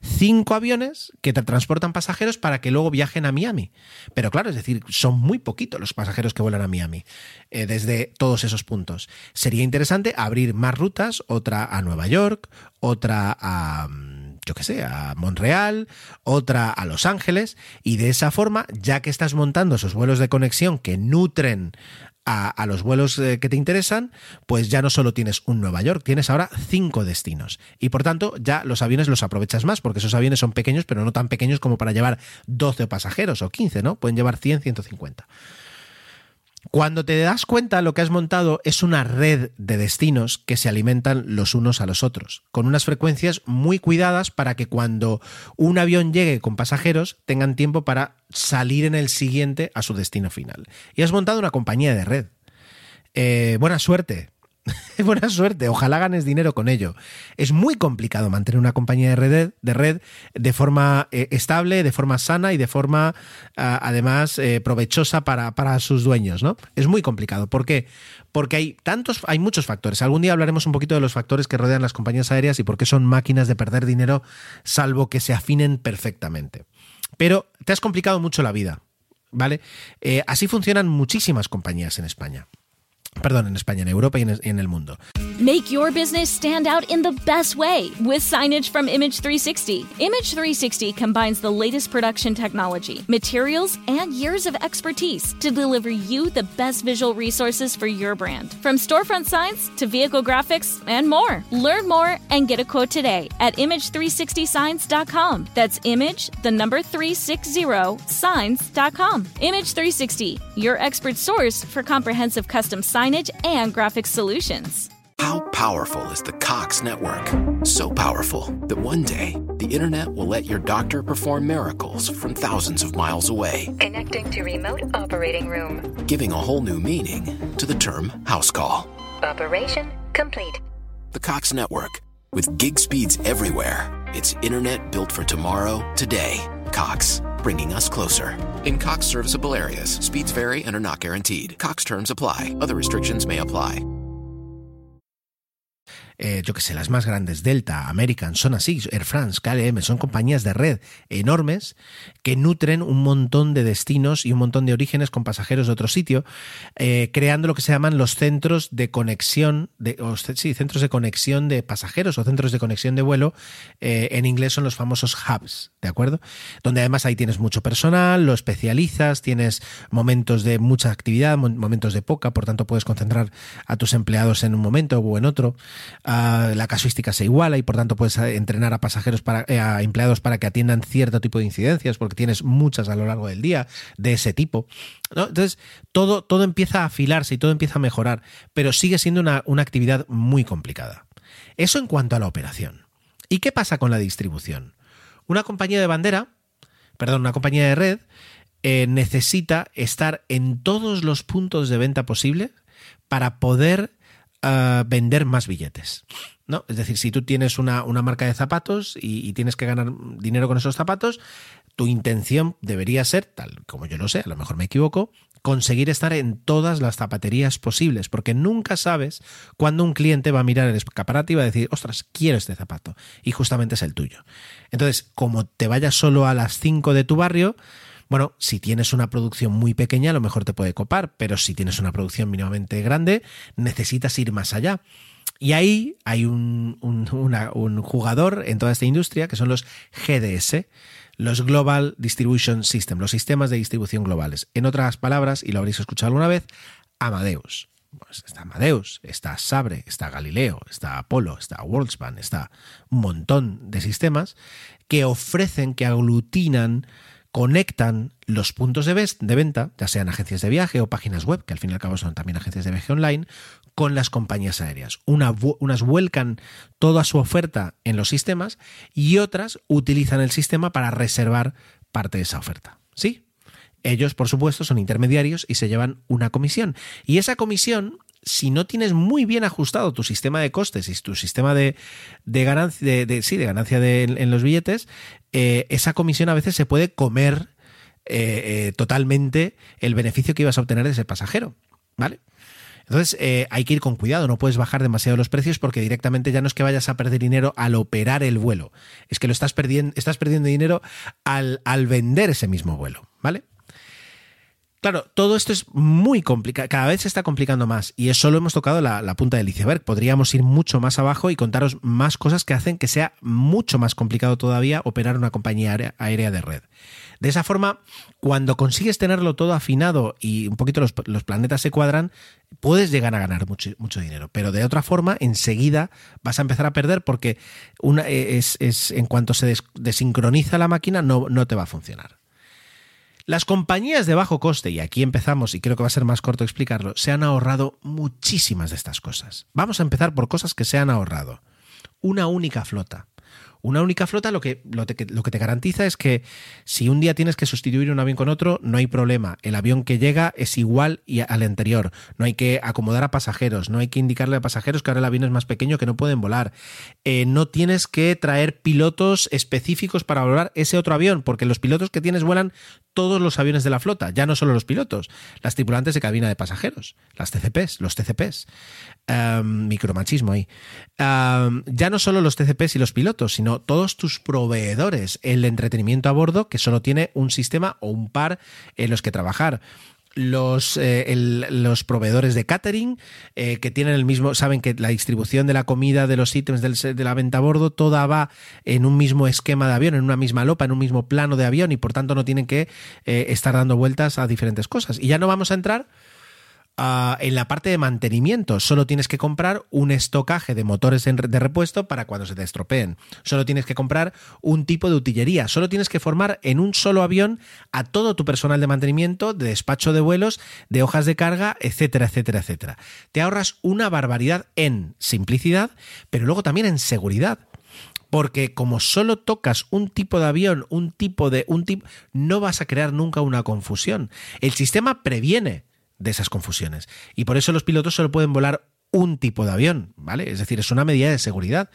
cinco aviones que te transportan pasajeros para que luego viajen a Miami. Pero claro, es decir, son muy poquitos los pasajeros que vuelan a Miami eh, desde todos esos puntos. Sería interesante abrir más rutas, otra a Nueva York, otra a mm, yo qué sé, a Montreal, otra a Los Ángeles, y de esa forma, ya que estás montando esos vuelos de conexión que nutren a, los vuelos eh, que te interesan, pues ya no solo tienes un Nueva York, tienes ahora cinco destinos. Y por tanto, ya los aviones los aprovechas más, porque esos aviones son pequeños, pero no tan pequeños como para llevar 12 pasajeros o 15, ¿no? Pueden llevar 100, 150. Cuando te das cuenta, lo que has montado es una red de destinos que se alimentan los unos a los otros, con unas frecuencias muy cuidadas para que cuando un avión llegue con pasajeros tengan tiempo para salir en el siguiente a su destino final. Y has montado una compañía de red. Eh, buena suerte, Buena suerte, ojalá ganes dinero con ello. Es muy complicado mantener una compañía de red de, forma eh, estable, de forma sana y de forma ah, además eh, provechosa para, para, sus dueños, ¿no? Es muy complicado. ¿Por qué? Porque hay tantos, hay muchos factores. Algún día hablaremos un poquito de los factores que rodean las compañías aéreas y por qué son máquinas de perder dinero, salvo que se afinen perfectamente. Pero te has complicado mucho la vida, ¿vale? Eh, así funcionan muchísimas compañías en España. Perdón, en España, en Europa y en, en el mundo. Make your business stand out in the best way with signage from Image 360. Image 360 combines the latest production technology, materials, and years of expertise to deliver you the best visual resources for your brand. From storefront signs to vehicle graphics and more. Learn more and get a quote today at image360signs.com. That's image, the number 360 signs.com. Image 360, your expert source for comprehensive custom signage and graphic solutions. How powerful is the Cox network? So powerful that one day the internet will let your doctor perform miracles from thousands of miles away. Connecting to remote operating room. Giving a whole new meaning to the term house call. Operation complete. The Cox network With gig speeds everywhere, it's internet built for tomorrow, today. Cox, bringing us closer. In Cox serviceable areas, speeds vary and are not guaranteed. Cox terms apply, other restrictions may apply. Eh, yo que sé, las más grandes, Delta, American, son así, Air France, KLM, son compañías de red enormes que nutren un montón de destinos y un montón de orígenes con pasajeros de otro sitio, eh, creando lo que se llaman los centros de conexión, de, sí, centros de conexión de pasajeros o centros de conexión de vuelo, eh, en inglés son los famosos hubs, ¿de acuerdo? Donde además ahí tienes mucho personal, lo especializas, tienes momentos de mucha actividad, momentos de poca, por tanto puedes concentrar a tus empleados en un momento o en otro uh, la casuística se iguala y por tanto puedes eh, entrenar a pasajeros para eh, a empleados para que atiendan cierto tipo de incidencias porque tienes muchas a lo largo del día de ese tipo entonces todo, todo empieza a afilarse y todo empieza a mejorar pero sigue siendo una, una actividad muy complicada. Eso en cuanto a la operación. ¿y qué pasa con la distribución? una compañía de bandera perdón una compañía de red eh, necesita estar en todos los puntos de venta posible para poder vender más billetes. ¿no? Es decir, si tú tienes una, una marca de zapatos y, y, tienes que ganar dinero con esos zapatos, tu intención debería ser, tal como yo lo sé, a lo mejor me equivoco, conseguir estar en todas las zapaterías posibles, porque nunca sabes cuándo un cliente va a mirar el escaparate y va a decir, ostras, quiero este zapato, y justamente es el tuyo. Entonces, como te vayas solo a las 5 de tu barrio, bueno, si tienes una producción muy pequeña, a lo mejor te puede copar, pero si tienes una producción mínimamente grande, necesitas ir más allá. Y ahí hay un, jugador en toda esta industria que son los GDS, los Global Distribution System, los sistemas de distribución globales. En otras palabras, y lo habréis escuchado alguna vez, Amadeus. Pues está Amadeus, está Sabre, está Galileo, está Apollo, está Worldspan, está un montón de sistemas que ofrecen, que aglutinan conectan los puntos de, venta, ya sean agencias de viaje o páginas web, que al fin y al cabo son también agencias de viaje online, con las compañías aéreas. Una, unas vuelcan toda su oferta en los sistemas y otras utilizan el sistema para reservar parte de esa oferta. ¿Sí? Ellos, por supuesto, son intermediarios y se llevan una comisión. Y esa comisión si no tienes muy bien ajustado tu sistema de costes y tu sistema de, de ganancia, de, sí, de ganancia de, en los billetes, eh, esa comisión a veces se puede comer eh, eh, totalmente el beneficio que ibas a obtener de ese pasajero. ¿Vale? Entonces hay que ir con cuidado, no puedes bajar demasiado los precios porque directamente ya no es que vayas a perder dinero al operar el vuelo, es que lo estás perdiendo, estás perdiendo dinero al, al vender ese mismo vuelo, ¿vale? Claro, todo esto es muy complicado, cada vez se está complicando más y es solo hemos tocado la, punta del iceberg. Podríamos ir mucho más abajo y contaros más cosas que hacen que sea mucho más complicado todavía operar una compañía aérea, de red. De esa forma, cuando consigues tenerlo todo afinado y un poquito los, planetas se cuadran, puedes llegar a ganar mucho, dinero. Pero de otra forma, enseguida vas a empezar a perder porque una, es, es, en cuanto se des, desincroniza la máquina, no, no te va a funcionar. Las compañías de bajo coste, y aquí empezamos, y creo que va a ser más corto explicarlo, se han ahorrado muchísimas de estas cosas. Vamos a empezar por cosas que se han ahorrado. Una única flota. Una única flota lo que, lo, te, que te garantiza es que si un día tienes que sustituir un avión con otro, no hay problema. El avión que llega es igual al anterior. No hay que acomodar a pasajeros, no hay que indicarle a pasajeros que ahora el avión es más pequeño que no pueden volar. Eh, no tienes que traer pilotos específicos para volar ese otro avión, porque los pilotos que tienes vuelan todos los aviones de la flota, ya no solo los pilotos, las tripulantes de cabina de pasajeros, las TCPs, los TCPs. Um, micromachismo ahí. Um, ya no solo los TCPs y los pilotos, sino todos tus proveedores, el entretenimiento a bordo, que solo tiene un sistema o un par en los que trabajar. Los, eh, los, proveedores de catering eh, que tienen el mismo, saben que la distribución de la comida, de los ítems del, de la venta a bordo, toda va en un mismo esquema de avión, en una misma lopa, en un mismo plano de avión y por tanto no tienen que eh, estar dando vueltas a diferentes cosas. Y ya no vamos a entrar En la parte de mantenimiento, solo tienes que comprar un estocaje de motores de repuesto para cuando se te estropeen. Solo tienes que comprar un tipo de utillería. Solo tienes que formar en un solo avión a todo tu personal de mantenimiento, de despacho de vuelos, de hojas de carga, etcétera, etcétera, etcétera. Te ahorras una barbaridad en simplicidad, pero luego también en seguridad porque como solo tocas un tipo de avión, un tipo de un tipo, no vas a crear nunca una confusión. El sistema previene de esas confusiones. Y por eso los pilotos solo pueden volar un tipo de avión, ¿vale? Es decir, es una medida de seguridad.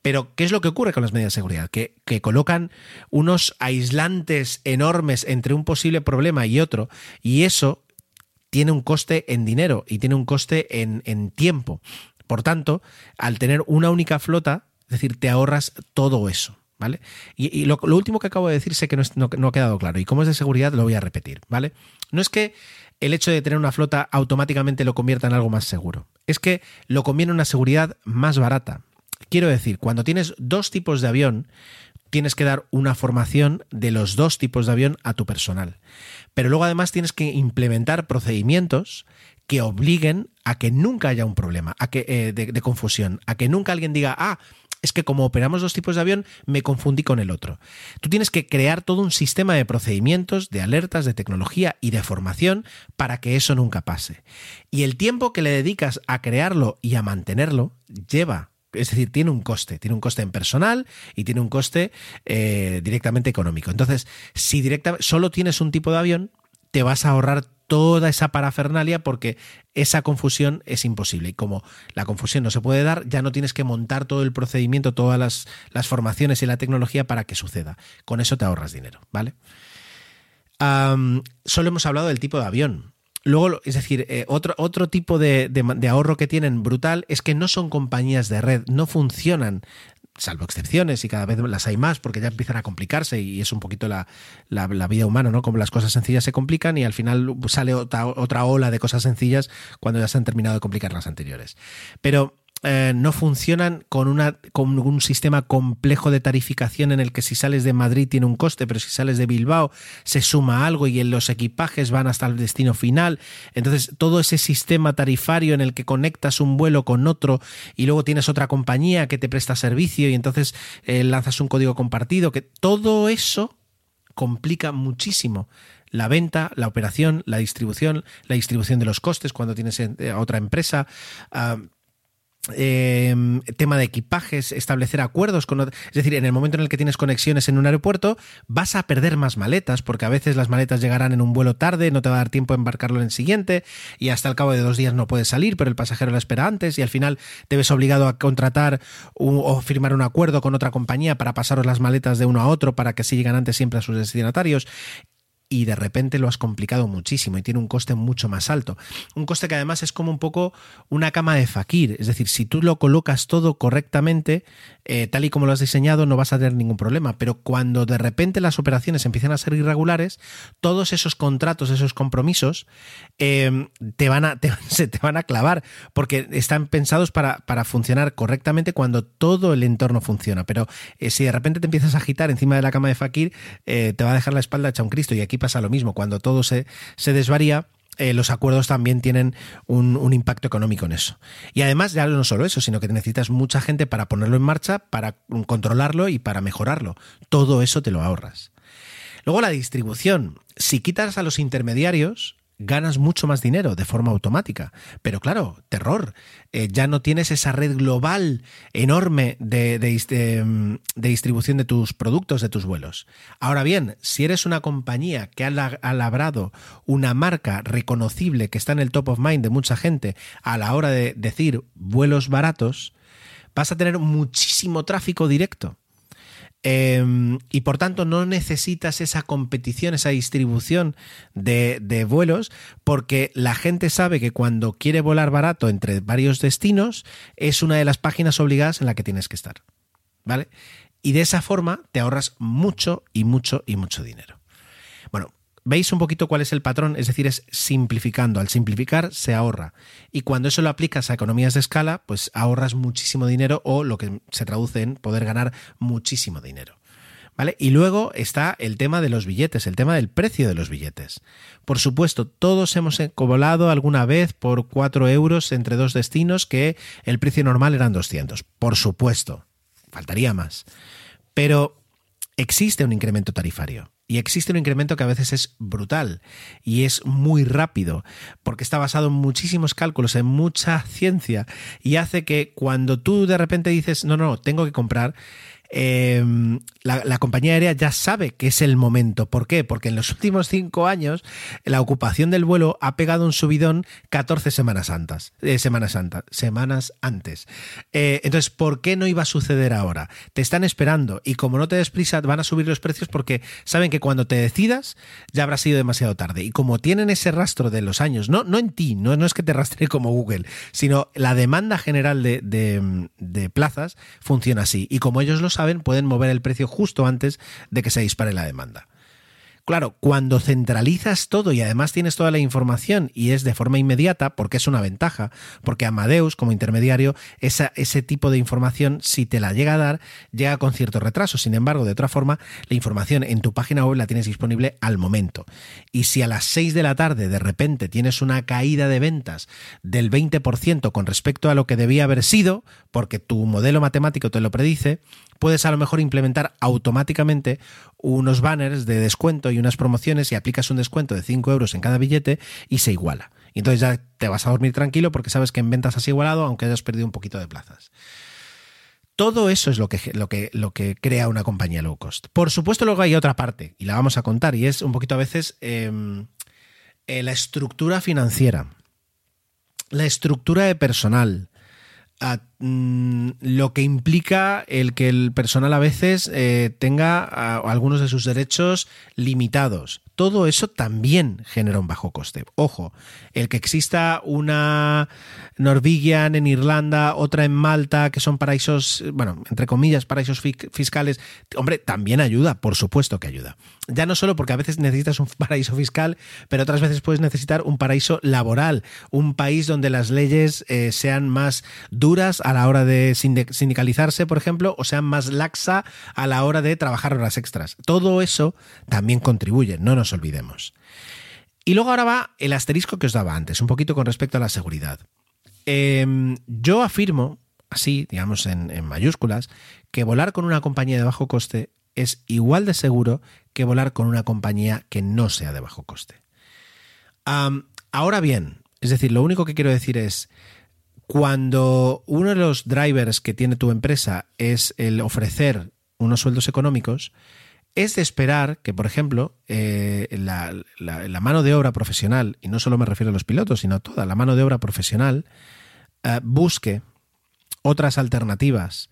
Pero, ¿qué es lo que ocurre con las medidas de seguridad? Que, que colocan unos aislantes enormes entre un posible problema y otro, y eso tiene un coste en dinero y tiene un coste en, en tiempo. Por tanto, al tener una única flota, es decir, te ahorras todo eso. ¿Vale? Y, lo, último que acabo de decir sé que no, no, ha quedado claro. Y como es de seguridad, lo voy a repetir, ¿vale? No es que el hecho de tener una flota automáticamente lo convierta en algo más seguro. Es que lo conviene en una seguridad más barata. Quiero decir, cuando tienes dos tipos de avión, tienes que dar una formación de los dos tipos de avión a tu personal. Pero luego además tienes que implementar procedimientos que obliguen a que nunca haya un problema, a que, eh, de, de, confusión, a que nunca alguien diga, ah, es que como operamos dos tipos de avión, me confundí con el otro. Tú tienes que crear todo un sistema de procedimientos, de alertas, de tecnología y de formación para que eso nunca pase. Y el tiempo que le dedicas a crearlo y a mantenerlo lleva es decir, tiene un coste, tiene un coste en personal y tiene un coste eh, directamente económico. Entonces, si directamente solo tienes un tipo de avión, te vas a ahorrar toda esa parafernalia porque esa confusión es imposible. Y como la confusión no se puede dar, ya no tienes que montar todo el procedimiento, todas las, las formaciones y la tecnología para que suceda. Con eso te ahorras dinero, ¿vale? Solo hemos hablado del tipo de avión. Luego, es decir, eh, otro, otro tipo de, ahorro que tienen brutal es que no son compañías de red, no funcionan salvo excepciones y cada vez las hay más porque ya empiezan a complicarse y es un poquito la, la, vida humana, ¿no? Como las cosas sencillas se complican y al final sale otra, otra ola de cosas sencillas cuando ya se han terminado de complicar las anteriores. Pero eh, no funcionan con, una, con un sistema complejo de tarificación en el que si sales de Madrid tiene un coste, pero si sales de Bilbao se suma algo y en los equipajes van hasta el destino final. Entonces, todo ese sistema tarifario en el que conectas un vuelo con otro y luego tienes otra compañía que te presta servicio y entonces eh, lanzas un código compartido, que todo eso complica muchísimo la venta, la operación, la distribución, la distribución de los costes cuando tienes a otra empresa. Uh, eh, tema de equipajes, establecer acuerdos con... Es decir, en el momento en el que tienes conexiones en un aeropuerto, vas a perder más maletas, porque a veces las maletas llegarán en un vuelo tarde, no te va a dar tiempo a embarcarlo en el siguiente, y hasta el cabo de dos días no puedes salir, pero el pasajero la espera antes, y al final te ves obligado a contratar o firmar un acuerdo con otra compañía para pasaros las maletas de uno a otro para que así lleguen antes siempre a sus destinatarios y de repente lo has complicado muchísimo y tiene un coste mucho más alto. Un coste que además es como un poco una cama de fakir, es decir, si tú lo colocas todo correctamente, eh, tal y como lo has diseñado, no vas a tener ningún problema, pero cuando de repente las operaciones empiezan a ser irregulares, todos esos contratos, esos compromisos, eh, te, van a, te, se te van a clavar, porque están pensados para, para, funcionar correctamente cuando todo el entorno funciona, pero eh, si de repente te empiezas a agitar encima de la cama de fakir, te va a dejar la espalda hecha un Cristo. Y aquí pasa lo mismo, cuando todo se, se desvaría, eh, los acuerdos también tienen un, un, impacto económico en eso. Y además, ya no solo eso, sino que necesitas mucha gente para ponerlo en marcha, para controlarlo y para mejorarlo. Todo eso te lo ahorras. Luego la distribución. Si quitas a los intermediarios, ganas mucho más dinero de forma automática. Pero claro, terror, eh, ya no tienes esa red global enorme de, de, de, distribución de tus productos, de tus vuelos. Ahora bien, si eres una compañía que ha, ha, labrado una marca reconocible que está en el top of mind de mucha gente a la hora de decir vuelos baratos, vas a tener muchísimo tráfico directo. Eh, y por tanto no necesitas esa competición, esa distribución de, de, vuelos, porque la gente sabe que cuando quiere volar barato entre varios destinos, es una de las páginas obligadas en la que tienes que estar. ¿Vale? Y de esa forma te ahorras mucho y mucho y mucho dinero. ¿Veis un poquito cuál es el patrón? Es decir, es simplificando. Al simplificar se ahorra. Y cuando eso lo aplicas a economías de escala, pues ahorras muchísimo dinero o lo que se traduce en poder ganar muchísimo dinero. ¿Vale? Y luego está el tema de los billetes, el tema del precio de los billetes. Por supuesto, todos hemos volado alguna vez por 4 euros entre dos destinos que el precio normal eran 200. Por supuesto, faltaría más. Pero existe un incremento tarifario. Y existe un incremento que a veces es brutal y es muy rápido, porque está basado en muchísimos cálculos, en mucha ciencia, y hace que cuando tú de repente dices, no, no, tengo que comprar, eh, la, compañía aérea ya sabe que es el momento. ¿Por qué? Porque en los últimos cinco años la ocupación del vuelo ha pegado un subidón 14 semanas antes. Eh, semanas, antes semanas antes. Eh, entonces, ¿por qué no iba a suceder ahora? Te están esperando y como no te des prisa, van a subir los precios porque saben que cuando te decidas ya habrá sido demasiado tarde. Y como tienen ese rastro de los años, no, no en ti, no, no es que te rastre como Google, sino la demanda general de, de, de plazas funciona así. Y como ellos lo saben, pueden mover el precio justo antes de que se dispare la demanda. Claro, cuando centralizas todo y además tienes toda la información y es de forma inmediata, porque es una ventaja, porque Amadeus, como intermediario, ese tipo de información, si te la llega a dar, llega con cierto retraso. Sin embargo, de otra forma, la información en tu página web la tienes disponible al momento. Y si a las 6 de la tarde de repente tienes una caída de ventas del 20% con respecto a lo que debía haber sido, porque tu modelo matemático te lo predice, puedes a lo mejor implementar automáticamente unos banners de descuento y unas promociones y aplicas un descuento de 5 euros en cada billete y se iguala. Y entonces ya te vas a dormir tranquilo porque sabes que en ventas has igualado aunque hayas perdido un poquito de plazas. Todo eso es lo que, lo, que, lo que crea una compañía low cost. Por supuesto, luego hay otra parte, y la vamos a contar, y es un poquito a veces eh, la estructura financiera, la estructura de personal, a, mm, lo que implica el que el personal a veces eh, tenga algunos de sus derechos limitados. Todo eso también genera un bajo coste. Ojo, el que exista una Norwegian en Irlanda, otra en Malta, que son paraísos, bueno, entre comillas, paraísos fiscales, hombre, también ayuda, por supuesto que ayuda. Ya no solo porque a veces necesitas un paraíso fiscal, pero otras veces puedes necesitar un paraíso laboral, un país donde las leyes eh, sean más duras a la hora de sindicalizarse, por ejemplo, o sean más laxa a la hora de trabajar horas extras. Todo eso también contribuye, no nos olvidemos. Y luego ahora va el asterisco que os daba antes, un poquito con respecto a la seguridad. Eh, yo afirmo, así, digamos en, mayúsculas, que volar con una compañía de bajo coste es igual de seguro que volar con una compañía que no sea de bajo coste. Ahora bien, es decir, lo único que quiero decir es, cuando uno de los drivers que tiene tu empresa es el ofrecer unos sueldos económicos, es de esperar que, por ejemplo, eh, la, mano de obra profesional, y no solo me refiero a los pilotos, sino a toda la mano de obra profesional, eh, busque otras alternativas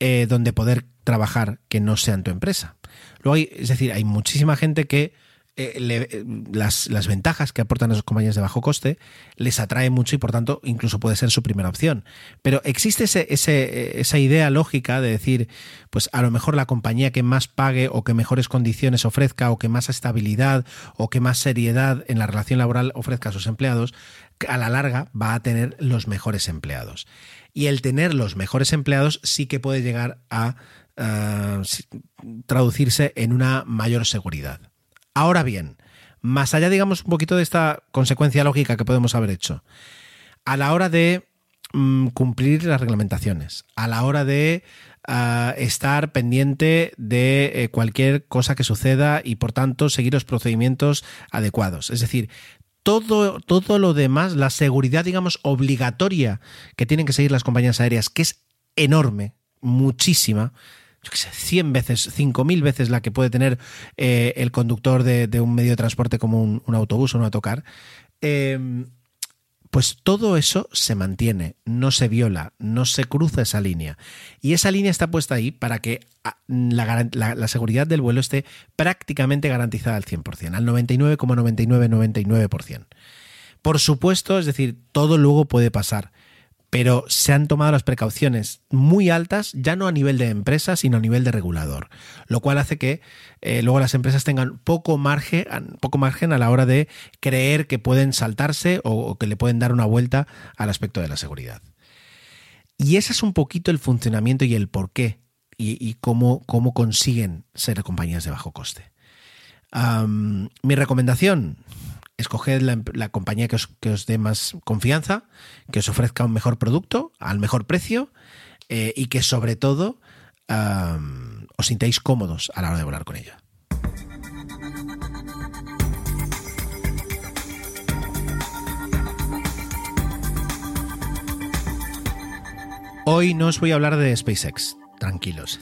eh, donde poder trabajar que no sean tu empresa. Luego hay, es decir, hay muchísima gente que eh, le, las, ventajas que aportan esas compañías de bajo coste les atrae mucho y por tanto incluso puede ser su primera opción. Pero existe ese, esa idea lógica de decir, pues a lo mejor la compañía que más pague o que mejores condiciones ofrezca o que más estabilidad o que más seriedad en la relación laboral ofrezca a sus empleados, a la larga va a tener los mejores empleados. Y el tener los mejores empleados sí que puede llegar a traducirse en una mayor seguridad. Ahora bien, más allá, digamos, un poquito de esta consecuencia lógica que podemos haber hecho, a la hora de mmm, cumplir las reglamentaciones, a la hora de uh, estar pendiente de eh, cualquier cosa que suceda y, por tanto, seguir los procedimientos adecuados. Es decir, todo, todo lo demás, la seguridad, digamos, obligatoria que tienen que seguir las compañías aéreas, que es enorme, muchísima, yo qué sé, 100 veces, 5.000 veces la que puede tener eh, el conductor de, un medio de transporte como un, autobús o un autocar, eh, pues todo eso se mantiene, no se viola, no se cruza esa línea. Y esa línea está puesta ahí para que ah, la, la, seguridad del vuelo esté prácticamente garantizada al 100%, al 99,9999%. Por supuesto, es decir, todo luego puede pasar pero se han tomado las precauciones muy altas, ya no a nivel de empresa, sino a nivel de regulador, lo cual hace que eh, luego las empresas tengan poco margen, poco margen a la hora de creer que pueden saltarse o, que le pueden dar una vuelta al aspecto de la seguridad. Y ese es un poquito el funcionamiento y el por qué y, cómo, cómo, consiguen ser compañías de bajo coste. Mi recomendación, escoged la, compañía que os, que os, dé más confianza, que os ofrezca un mejor producto al mejor precio eh, y que sobre todo os sintáis cómodos a la hora de volar con ella. Hoy no os voy a hablar de SpaceX, tranquilos.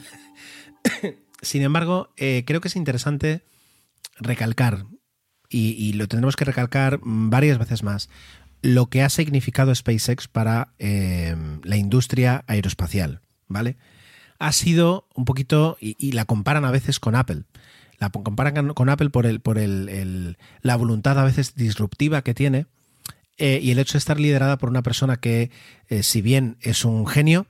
Sin embargo, eh, creo que es interesante recalcar, y, lo tendremos que recalcar varias veces más, lo que ha significado SpaceX para eh, la industria aeroespacial, ¿vale? Ha sido un poquito, y, la comparan a veces con Apple, la comparan con Apple por, el, por el, la voluntad a veces disruptiva que tiene eh, y el hecho de estar liderada por una persona que, si bien es un genio,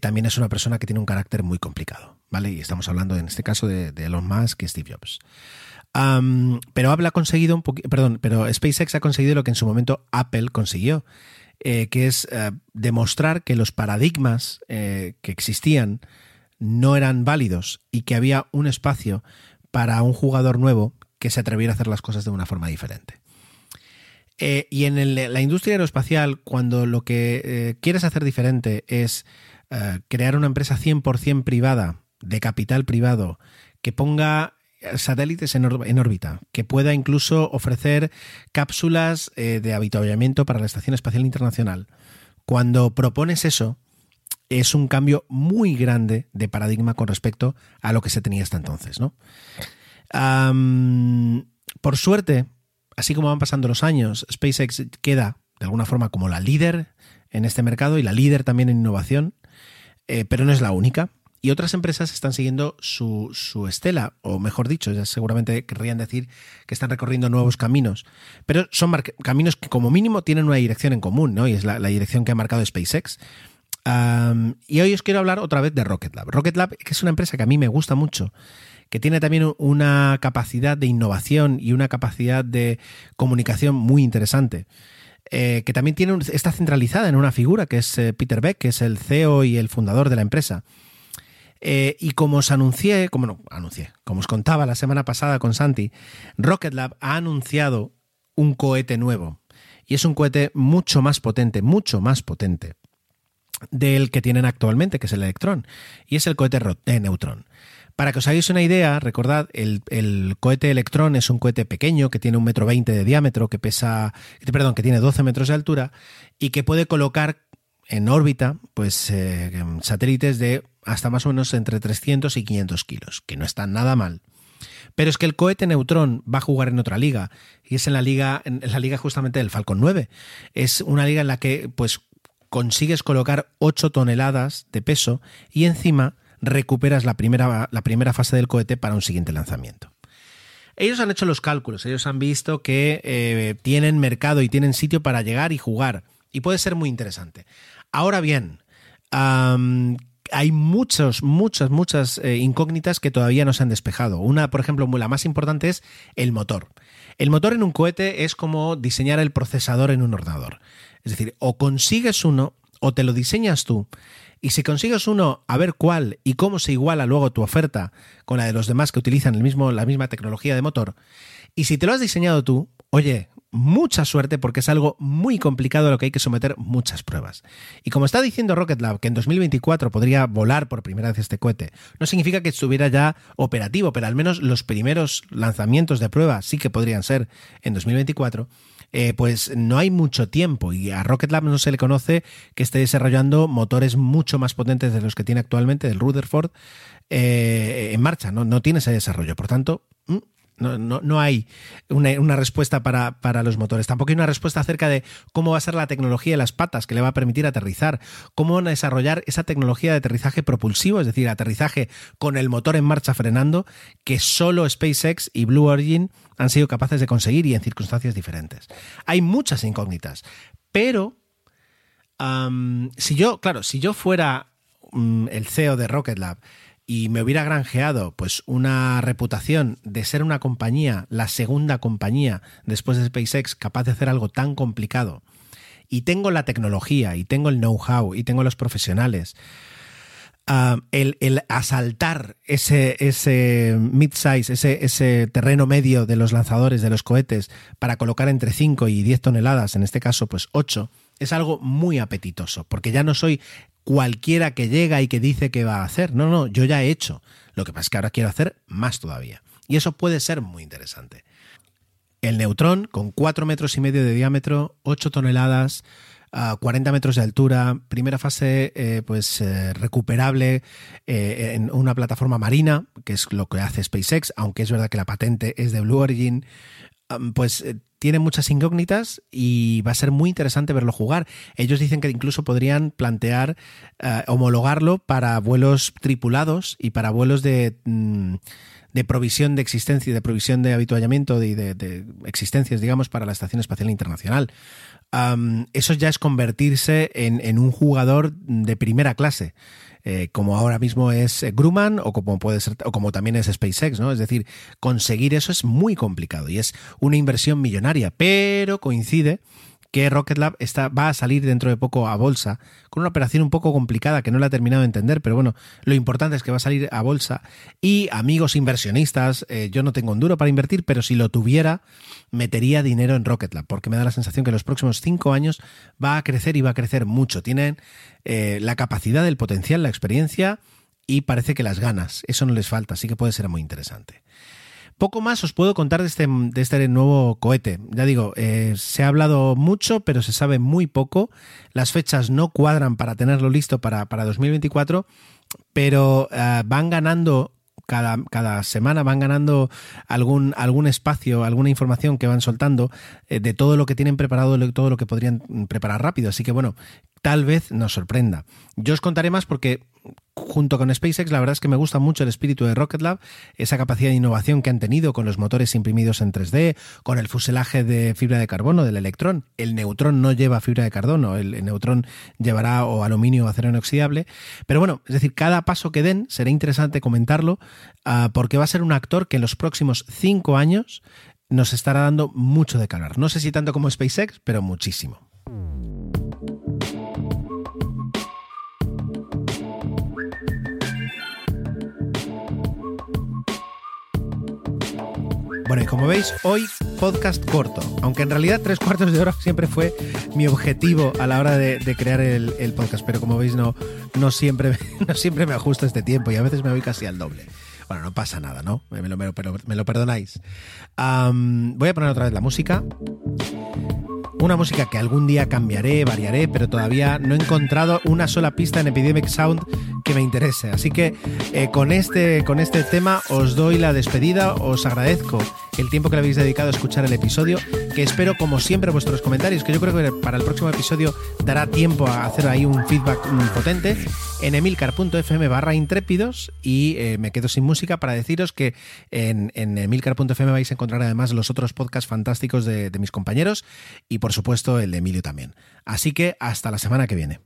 también es una persona que tiene un carácter muy complicado. ¿vale? Y estamos hablando en este caso de, Elon Musk y Steve Jobs. Pero ha conseguido un poquito, perdón, pero SpaceX ha conseguido lo que en su momento Apple consiguió, eh, que es eh, demostrar que los paradigmas eh, que existían no eran válidos y que había un espacio para un jugador nuevo que se atreviera a hacer las cosas de una forma diferente. y en la industria aeroespacial, cuando lo que quieres hacer diferente es crear una empresa 100% privada de capital privado que ponga satélites en, órbita, que pueda incluso ofrecer cápsulas eh, de habituallamiento para la Estación Espacial Internacional. Cuando propones eso, es un cambio muy grande de paradigma con respecto a lo que se tenía hasta entonces. por suerte, así como van pasando los años, SpaceX queda de alguna forma como la líder en este mercado y la líder también en innovación, eh, pero no es la única. Y otras empresas están siguiendo su, estela, o mejor dicho, ya seguramente querrían decir que están recorriendo nuevos caminos. Pero son caminos que como mínimo tienen una dirección en común, ¿no? Y es la, dirección que ha marcado SpaceX. y hoy os quiero hablar otra vez de Rocket Lab. Rocket Lab, es una empresa que a mí me gusta mucho, que tiene también una capacidad de innovación y una capacidad de comunicación muy interesante. Eh, que también tiene está centralizada en una figura que es eh, Peter Beck, que es el CEO y el fundador de la empresa. Eh, y como os anuncié, como no, anuncié, como os contaba la semana pasada con Santi, Rocket Lab ha anunciado un cohete nuevo. Y es un cohete mucho más potente, mucho más potente del que tienen actualmente, que es el Electron. Y es el cohete de Neutron. Para que os hagáis una idea, recordad, el, cohete Electron es un cohete pequeño que tiene un metro veinte de diámetro, que pesa, perdón, que tiene 12 metros de altura y que puede colocar en órbita, pues eh, satélites de hasta más o menos entre 300 y 500 kilos, que no está nada mal. Pero es que el cohete Neutrón va a jugar en otra liga, y es en la liga, en la liga justamente del Falcon 9. Es una liga en la que pues consigues colocar 8 toneladas de peso y encima recuperas la primera, la primera fase del cohete para un siguiente lanzamiento. Ellos han hecho los cálculos, ellos han visto que eh, tienen mercado y tienen sitio para llegar y jugar, y puede ser muy interesante. Ahora bien, hay muchos, muchas, muchas eh, incógnitas que todavía no se han despejado. Una, por ejemplo, la más importante es el motor. El motor en un cohete es como diseñar el procesador en un ordenador. Es decir, o consigues uno o te lo diseñas tú. Y si consigues uno, a ver cuál y cómo se iguala luego tu oferta con la de los demás que utilizan el mismo, la misma tecnología de motor. Y si te lo has diseñado tú, oye, mucha suerte porque es algo muy complicado a lo que hay que someter muchas pruebas. Y como está diciendo Rocket Lab que en 2024 podría volar por primera vez este cohete, no significa que estuviera ya operativo, pero al menos los primeros lanzamientos de prueba sí que podrían ser en 2024. Eh, pues no hay mucho tiempo y a Rocket Lab no se le conoce que esté desarrollando motores mucho más potentes de los que tiene actualmente del Rutherford eh, en marcha, no, no tiene ese desarrollo. Por tanto, mm, no, no, no hay una, respuesta para, para, los motores. Tampoco hay una respuesta acerca de cómo va a ser la tecnología de las patas que le va a permitir aterrizar. Cómo van a desarrollar esa tecnología de aterrizaje propulsivo, es decir, aterrizaje con el motor en marcha frenando, que solo SpaceX y Blue Origin han sido capaces de conseguir y en circunstancias diferentes. Hay muchas incógnitas, pero si yo, claro, si yo fuera mm, el CEO de Rocket Lab, y me hubiera granjeado pues una reputación de ser una compañía, la segunda compañía después de SpaceX capaz de hacer algo tan complicado, y tengo la tecnología, y tengo el know-how, y tengo los profesionales, ah, el, asaltar ese, ese mid-size, ese, ese terreno medio de los lanzadores, de los cohetes, para colocar entre 5 y 10 toneladas, en este caso pues 8, es algo muy apetitoso, porque ya no soy cualquiera que llega y que dice que va a hacer. No, no, yo ya he hecho. Lo que pasa es que ahora quiero hacer más todavía. Y eso puede ser muy interesante. El neutrón, con 4 metros y medio de diámetro, 8 toneladas, a 40 metros de altura, primera fase eh, pues eh, recuperable eh, en una plataforma marina, que es lo que hace SpaceX, aunque es verdad que la patente es de Blue Origin, pues tiene muchas incógnitas y va a ser muy interesante verlo jugar. Ellos dicen que incluso podrían plantear homologarlo para vuelos tripulados y para vuelos de... Mm, de provisión de existencia, de provisión de habituallamiento y de, existencias, digamos, para la Estación Espacial Internacional eso ya es convertirse en, un jugador de primera clase. Eh, como ahora mismo es Grumman o como puede ser o como también es SpaceX, ¿no? Es decir, conseguir eso es muy complicado y es una inversión millonaria, pero coincide que Rocket Lab está, va a salir dentro de poco a bolsa, con una operación un poco complicada que no la he terminado de entender, pero bueno, lo importante es que va a salir a bolsa. Y amigos inversionistas, eh, yo no tengo un duro para invertir, pero si lo tuviera, metería dinero en Rocket Lab, porque me da la sensación que en los próximos cinco años va a crecer y va a crecer mucho. Tienen eh, la capacidad, el potencial, la experiencia y parece que las ganas. Eso no les falta, así que puede ser muy interesante. Poco más os puedo contar de este, de este nuevo cohete. Ya digo, eh, se ha hablado mucho, pero se sabe muy poco. Las fechas no cuadran para tenerlo listo para, para 2024, pero eh, van ganando cada, cada, semana van ganando algún, algún espacio, alguna información que van soltando eh, de todo lo que tienen preparado, de todo lo que podrían preparar rápido. Así que bueno, tal vez nos sorprenda. Yo os contaré más porque junto con SpaceX, la verdad es que me gusta mucho el espíritu de Rocket Lab, esa capacidad de innovación que han tenido con los motores imprimidos en 3D, con el fuselaje de fibra de carbono del electrón. El neutrón no lleva fibra de carbono, el, neutrón llevará o aluminio o acero inoxidable. Pero bueno, es decir, cada paso que den será interesante comentarlo, ah, porque va a ser un actor que en los próximos cinco años nos estará dando mucho de calor. No sé si tanto como SpaceX, pero muchísimo. Bueno, y como veis, hoy podcast corto, aunque en realidad tres cuartos de hora siempre fue mi objetivo a la hora de, crear el, podcast, pero como veis no, no, siempre, no siempre me ajusto este tiempo y a veces me voy casi al doble. Bueno, no pasa nada, ¿no? Me lo, me lo, perdonáis. voy a poner otra vez la música. Una música que algún día cambiaré, variaré, pero todavía no he encontrado una sola pista en Epidemic Sound que me interese. Así que eh, con, este, con este tema os doy la despedida, os agradezco el tiempo que le habéis dedicado a escuchar el episodio, que espero como siempre vuestros comentarios, que yo creo que para el próximo episodio dará tiempo a hacer ahí un feedback muy potente en emilcar.fm barra intrépidos y eh, me quedo sin música para deciros que en, emilcar.fm vais a encontrar además los otros podcasts fantásticos de mis compañeros y por supuesto el de Emilio también. Así que hasta la semana que viene.